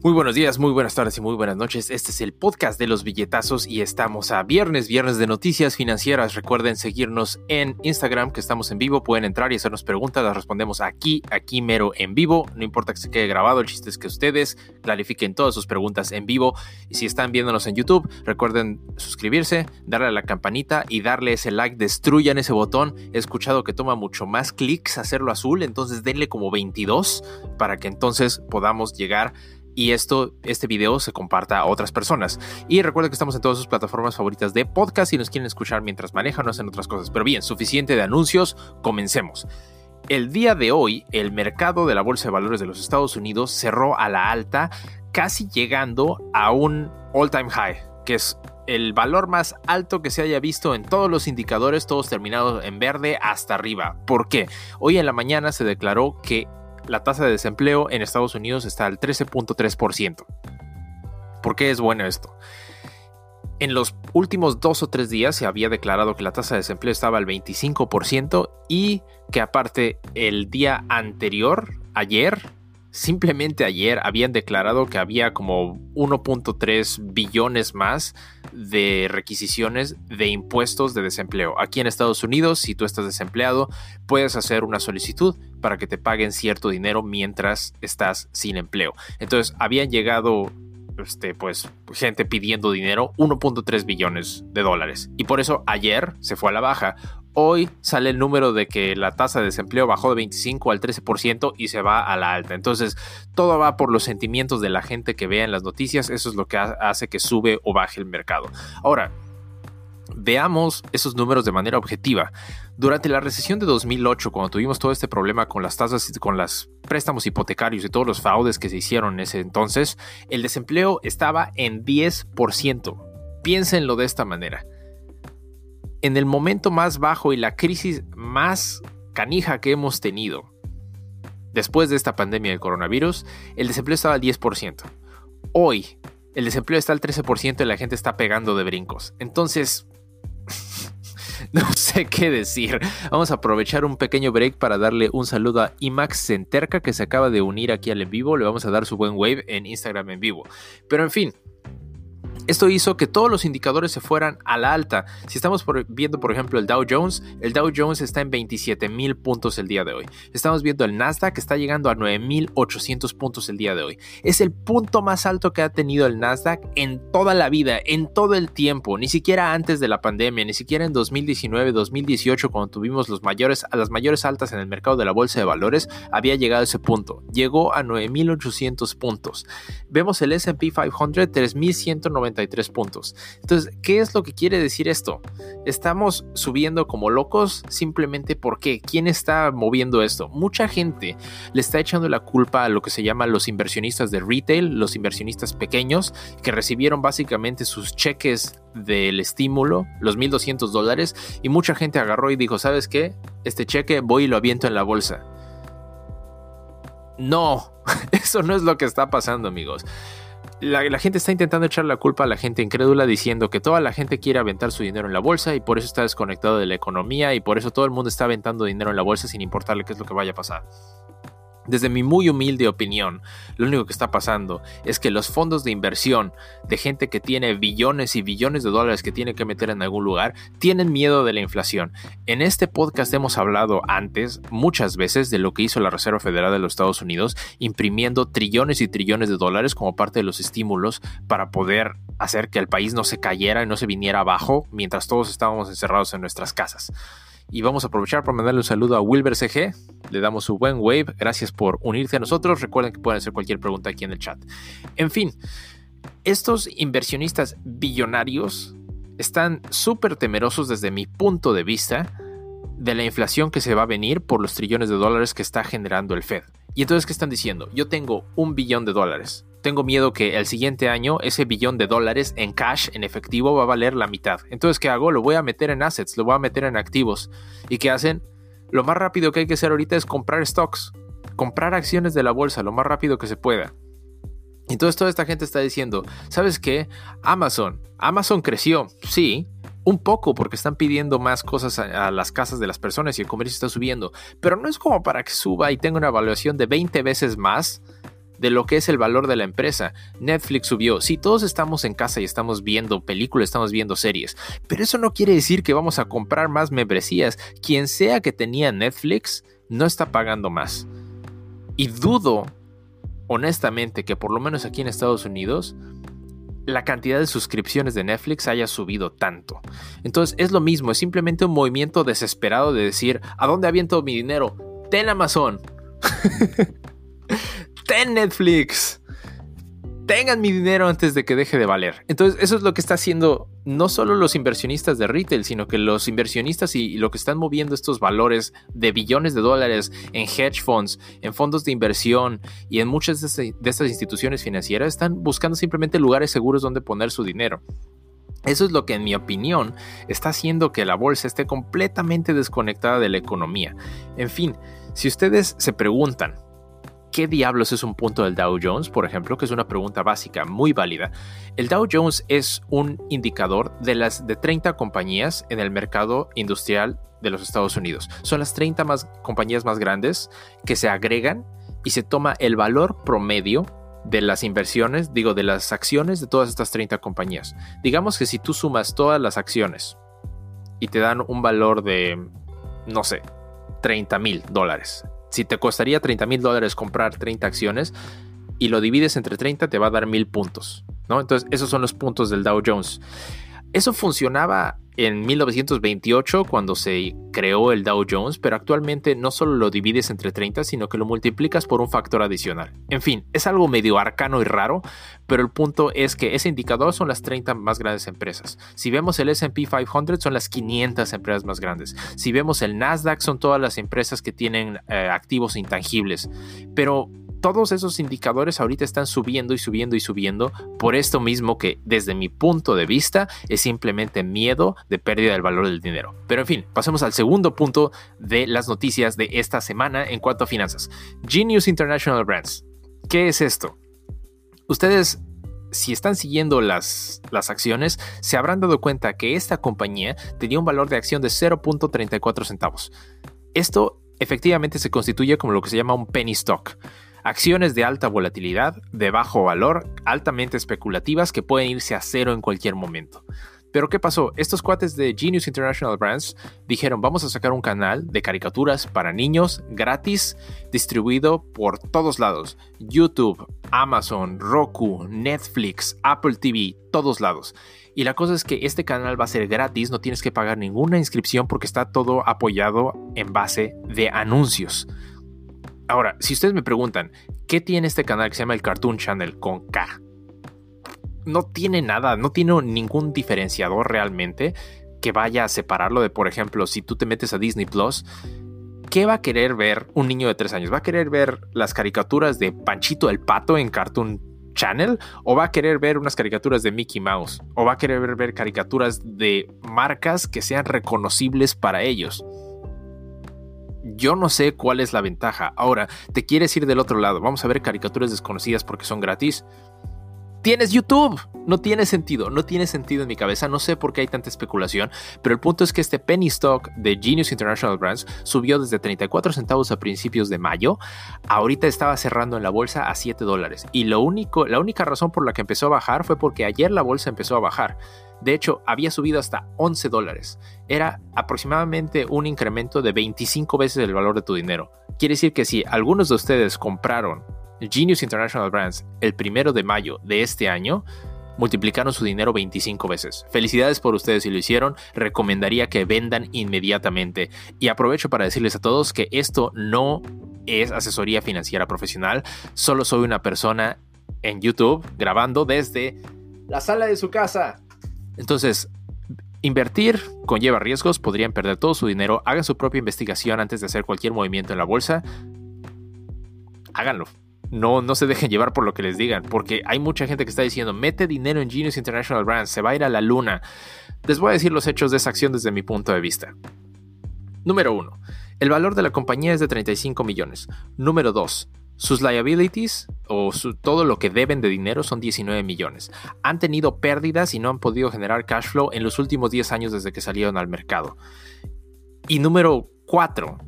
Muy buenos días, muy buenas tardes y muy buenas noches. Este es el podcast de los billetazos y estamos a viernes, viernes de noticias financieras. Recuerden seguirnos en Instagram, que estamos en vivo. Pueden entrar y hacernos preguntas, las respondemos aquí, aquí mero en vivo. No importa que se quede grabado, el chiste es que ustedes clarifiquen todas sus preguntas en vivo. Y si están viéndonos en YouTube, recuerden suscribirse, darle a la campanita y darle ese like. Destruyan ese botón. He escuchado que toma mucho más clics hacerlo azul, entonces denle como 22 para que entonces podamos llegar y esto, este video se comparta a otras personas. Y recuerden que estamos en todas sus plataformas favoritas de podcast y nos quieren escuchar mientras manejan o hacen otras cosas. Pero bien, suficiente de anuncios, comencemos. El día de hoy, el mercado de la Bolsa de Valores de los Estados Unidos cerró a la alta, casi llegando a un all-time high, que es el valor más alto que se haya visto en todos los indicadores, todos terminados en verde hasta arriba. ¿Por qué? Hoy en la mañana se declaró que la tasa de desempleo en Estados Unidos está al 13.3%. ¿Por qué es bueno esto? En los últimos dos o tres días se había declarado que la tasa de desempleo estaba al 25% y que aparte el día anterior, ayer, simplemente ayer habían declarado que había como 1.3 billones más de requisiciones de impuestos de desempleo. Aquí en Estados Unidos, si tú estás desempleado, puedes hacer una solicitud para que te paguen cierto dinero mientras estás sin empleo. Entonces, habían llegado este, pues, gente pidiendo dinero, 1.3 billones de dólares. Y por eso ayer se fue a la baja. Hoy sale el número de que la tasa de desempleo bajó de 25 al 13% y se va a la alta. Entonces, todo va por los sentimientos de la gente que vea en las noticias. Eso es lo que hace que sube o baje el mercado. Ahora, veamos esos números de manera objetiva. Durante la recesión de 2008, cuando tuvimos todo este problema con las tasas, con los préstamos hipotecarios y todos los fraudes que se hicieron en ese entonces, el desempleo estaba en 10%. Piénsenlo de esta manera en el momento más bajo y la crisis más canija que hemos tenido después de esta pandemia del coronavirus, el desempleo estaba al 10%. Hoy, el desempleo está al 13% y la gente está pegando de brincos. Entonces, no sé qué decir. Vamos a aprovechar un pequeño break para darle un saludo a IMAX Centerca que se acaba de unir aquí al en vivo. Le vamos a dar su buen wave en Instagram en vivo. Pero en fin, esto hizo que todos los indicadores se fueran a la alta. Si estamos viendo, por ejemplo, el Dow Jones, el Dow Jones está en 27 mil puntos el día de hoy. Estamos viendo el Nasdaq que está llegando a 9.800 puntos el día de hoy. Es el punto más alto que ha tenido el Nasdaq en toda la vida, en todo el tiempo, ni siquiera antes de la pandemia, ni siquiera en 2019, 2018, cuando tuvimos las mayores altas en el mercado de la bolsa de valores, había llegado a ese punto. Llegó a 9.800 puntos. Vemos el SP 500, 3.190 puntos. Entonces, ¿qué es lo que quiere decir esto? Estamos subiendo como locos simplemente porque ¿quién está moviendo esto? Mucha gente le está echando la culpa a lo que se llama los inversionistas de retail, los inversionistas pequeños que recibieron básicamente sus cheques del estímulo, los 1.200 dólares, y mucha gente agarró y dijo, ¿sabes qué? Este cheque voy y lo aviento en la bolsa. No, eso no es lo que está pasando amigos la, gente está intentando echar la culpa a la gente incrédula diciendo que toda la gente quiere aventar su dinero en la bolsa y por eso está desconectado de la economía y por eso todo el mundo está aventando dinero en la bolsa sin importarle qué es lo que vaya a pasar. Desde mi muy humilde opinión, lo único que está pasando es que los fondos de inversión de gente que tiene billones y billones de dólares que tiene que meter en algún lugar tienen miedo de la inflación. En este podcast hemos hablado antes muchas veces de lo que hizo la Reserva Federal de los Estados Unidos imprimiendo trillones y trillones de dólares como parte de los estímulos para poder hacer que el país no se cayera y no se viniera abajo mientras todos estábamos encerrados en nuestras casas. Y vamos a aprovechar para mandarle un saludo a Wilber CG. Le damos su buen wave. Gracias por unirse a nosotros. Recuerden que pueden hacer cualquier pregunta aquí en el chat. En fin, estos inversionistas billonarios están súper temerosos desde mi punto de vista de la inflación que se va a venir por los trillones de dólares que está generando el Fed. Y entonces, ¿qué están diciendo? Yo tengo un billón de dólares tengo miedo que el siguiente año ese billón de dólares en cash, en efectivo, va a valer la mitad. Entonces, ¿qué hago? Lo voy a meter en assets, lo voy a meter en activos. ¿Y qué hacen? Lo más rápido que hay que hacer ahorita es comprar stocks, comprar acciones de la bolsa lo más rápido que se pueda. Entonces toda esta gente está diciendo, ¿sabes qué? Amazon, Amazon creció, sí, un poco porque están pidiendo más cosas a, las casas de las personas y el comercio está subiendo, pero no es como para que suba y tenga una evaluación de 20 veces más de lo que es el valor de la empresa. Netflix subió. Si todos estamos en casa y estamos viendo películas, estamos viendo series, pero eso no quiere decir que vamos a comprar más membresías. Quien sea que tenía Netflix no está pagando más. Y dudo, honestamente, que por lo menos aquí en Estados Unidos, la cantidad de suscripciones de Netflix haya subido tanto. Entonces es lo mismo, es simplemente un movimiento desesperado de decir, ¿a dónde aviento mi dinero? Ten Amazon. Ten Netflix. Tengan mi dinero antes de que deje de valer. Entonces, eso es lo que está haciendo no solo los inversionistas de retail, sino que los inversionistas y, lo que están moviendo estos valores de billones de dólares en hedge funds, en fondos de inversión y en muchas de, de estas instituciones financieras están buscando simplemente lugares seguros donde poner su dinero. Eso es lo que en mi opinión está haciendo que la bolsa esté completamente desconectada de la economía. En fin, si ustedes se preguntan, ¿qué diablos es un punto del Dow Jones? Por ejemplo, que es una pregunta básica muy válida. El Dow Jones es un indicador de las de 30 compañías en el mercado industrial de los Estados Unidos. Son las 30 más, compañías más grandes que se agregan y se toma el valor promedio de las inversiones, digo, de las acciones de todas estas 30 compañías. Digamos que si tú sumas todas las acciones y te dan un valor de, no sé, 30 mil dólares. Si te costaría 30 mil dólares comprar 30 acciones y lo divides entre 30, te va a dar mil puntos. ¿no? Entonces, esos son los puntos del Dow Jones. Eso funcionaba en 1928 cuando se creó el Dow Jones, pero actualmente no solo lo divides entre 30, sino que lo multiplicas por un factor adicional. En fin, es algo medio arcano y raro, pero el punto es que ese indicador son las 30 más grandes empresas. Si vemos el SP 500 son las 500 empresas más grandes. Si vemos el Nasdaq son todas las empresas que tienen eh, activos intangibles. Pero todos esos indicadores ahorita están subiendo y subiendo y subiendo por esto mismo que desde mi punto de vista es simplemente miedo de pérdida del valor del dinero. Pero en fin, pasemos al segundo punto de las noticias de esta semana en cuanto a finanzas. Genius International Brands. ¿Qué es esto? Ustedes si están siguiendo las, las, acciones, se habrán dado cuenta que esta compañía tenía un valor de acción de 0.34 centavos. Esto efectivamente se constituye como lo que se llama un penny stock acciones de alta volatilidad, de bajo valor, altamente especulativas que pueden irse a cero en cualquier momento. Pero ¿qué pasó? Estos cuates de Genius International Brands dijeron vamos a sacar un canal de caricaturas para niños gratis distribuido por todos lados. YouTube, Amazon, Roku, Netflix, Apple TV, todos lados. Y la cosa es que este canal va a ser gratis, no tienes que pagar ninguna inscripción porque está todo apoyado en base de anuncios. Ahora, si ustedes me preguntan, ¿qué tiene este canal que se llama el Cartoon Channel con K? No tiene nada, no tiene ningún diferenciador realmente que vaya a separarlo de, por ejemplo, si tú te metes a Disney Plus, ¿qué va a querer ver un niño de tres años? ¿Va a querer ver las caricaturas de Panchito el Pato en Cartoon Channel? ¿O va a querer ver unas caricaturas de Mickey Mouse? ¿O va a querer ver, ver caricaturas de marcas que sean reconocibles para ellos? Yo no sé cuál es la ventaja. Ahora, ¿te quieres ir del otro lado? Vamos a ver caricaturas desconocidas porque son gratis. Tienes YouTube. No tiene sentido, no tiene sentido en mi cabeza. No sé por qué hay tanta especulación, pero el punto es que este penny stock de Genius International Brands subió desde 34 centavos a principios de mayo. Ahorita estaba cerrando en la bolsa a 7 dólares. Y lo único, la única razón por la que empezó a bajar fue porque ayer la bolsa empezó a bajar. De hecho, había subido hasta 11 dólares. Era aproximadamente un incremento de 25 veces el valor de tu dinero. Quiere decir que si algunos de ustedes compraron Genius International Brands el primero de mayo de este año, multiplicaron su dinero 25 veces. Felicidades por ustedes si lo hicieron, recomendaría que vendan inmediatamente. Y aprovecho para decirles a todos que esto no es asesoría financiera profesional, solo soy una persona en YouTube grabando desde la sala de su casa. Entonces, invertir conlleva riesgos, podrían perder todo su dinero, hagan su propia investigación antes de hacer cualquier movimiento en la bolsa. Háganlo. No, no se dejen llevar por lo que les digan, porque hay mucha gente que está diciendo, mete dinero en Genius International Brands, se va a ir a la luna. Les voy a decir los hechos de esa acción desde mi punto de vista. Número 1. El valor de la compañía es de 35 millones. Número 2. Sus liabilities o todo lo que deben de dinero son 19 millones. Han tenido pérdidas y no han podido generar cash flow en los últimos 10 años desde que salieron al mercado. Y número 4.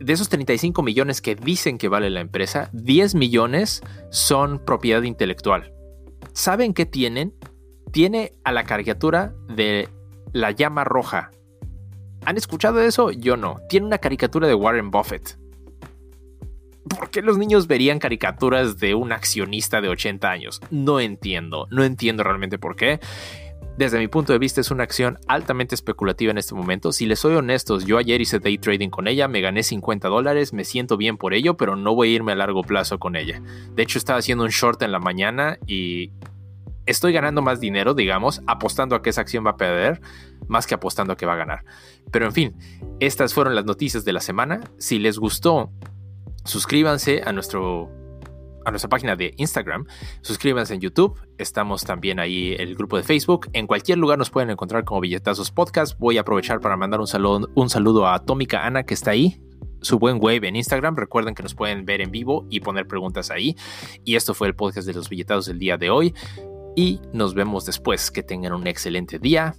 De esos 35 millones que dicen que vale la empresa, 10 millones son propiedad intelectual. ¿Saben qué tienen? Tiene a la caricatura de la llama roja. ¿Han escuchado eso? Yo no. Tiene una caricatura de Warren Buffett. ¿Por qué los niños verían caricaturas de un accionista de 80 años? No entiendo, no entiendo realmente por qué. Desde mi punto de vista es una acción altamente especulativa en este momento. Si les soy honestos, yo ayer hice day trading con ella, me gané 50 dólares, me siento bien por ello, pero no voy a irme a largo plazo con ella. De hecho, estaba haciendo un short en la mañana y estoy ganando más dinero, digamos, apostando a que esa acción va a perder, más que apostando a que va a ganar. Pero en fin, estas fueron las noticias de la semana. Si les gustó, suscríbanse a nuestro a nuestra página de Instagram, suscríbanse en YouTube, estamos también ahí el grupo de Facebook, en cualquier lugar nos pueden encontrar como Billetazos Podcast. Voy a aprovechar para mandar un saludo, un saludo a Atómica Ana que está ahí, su buen web en Instagram. Recuerden que nos pueden ver en vivo y poner preguntas ahí. Y esto fue el podcast de los billetados del día de hoy. Y nos vemos después. Que tengan un excelente día.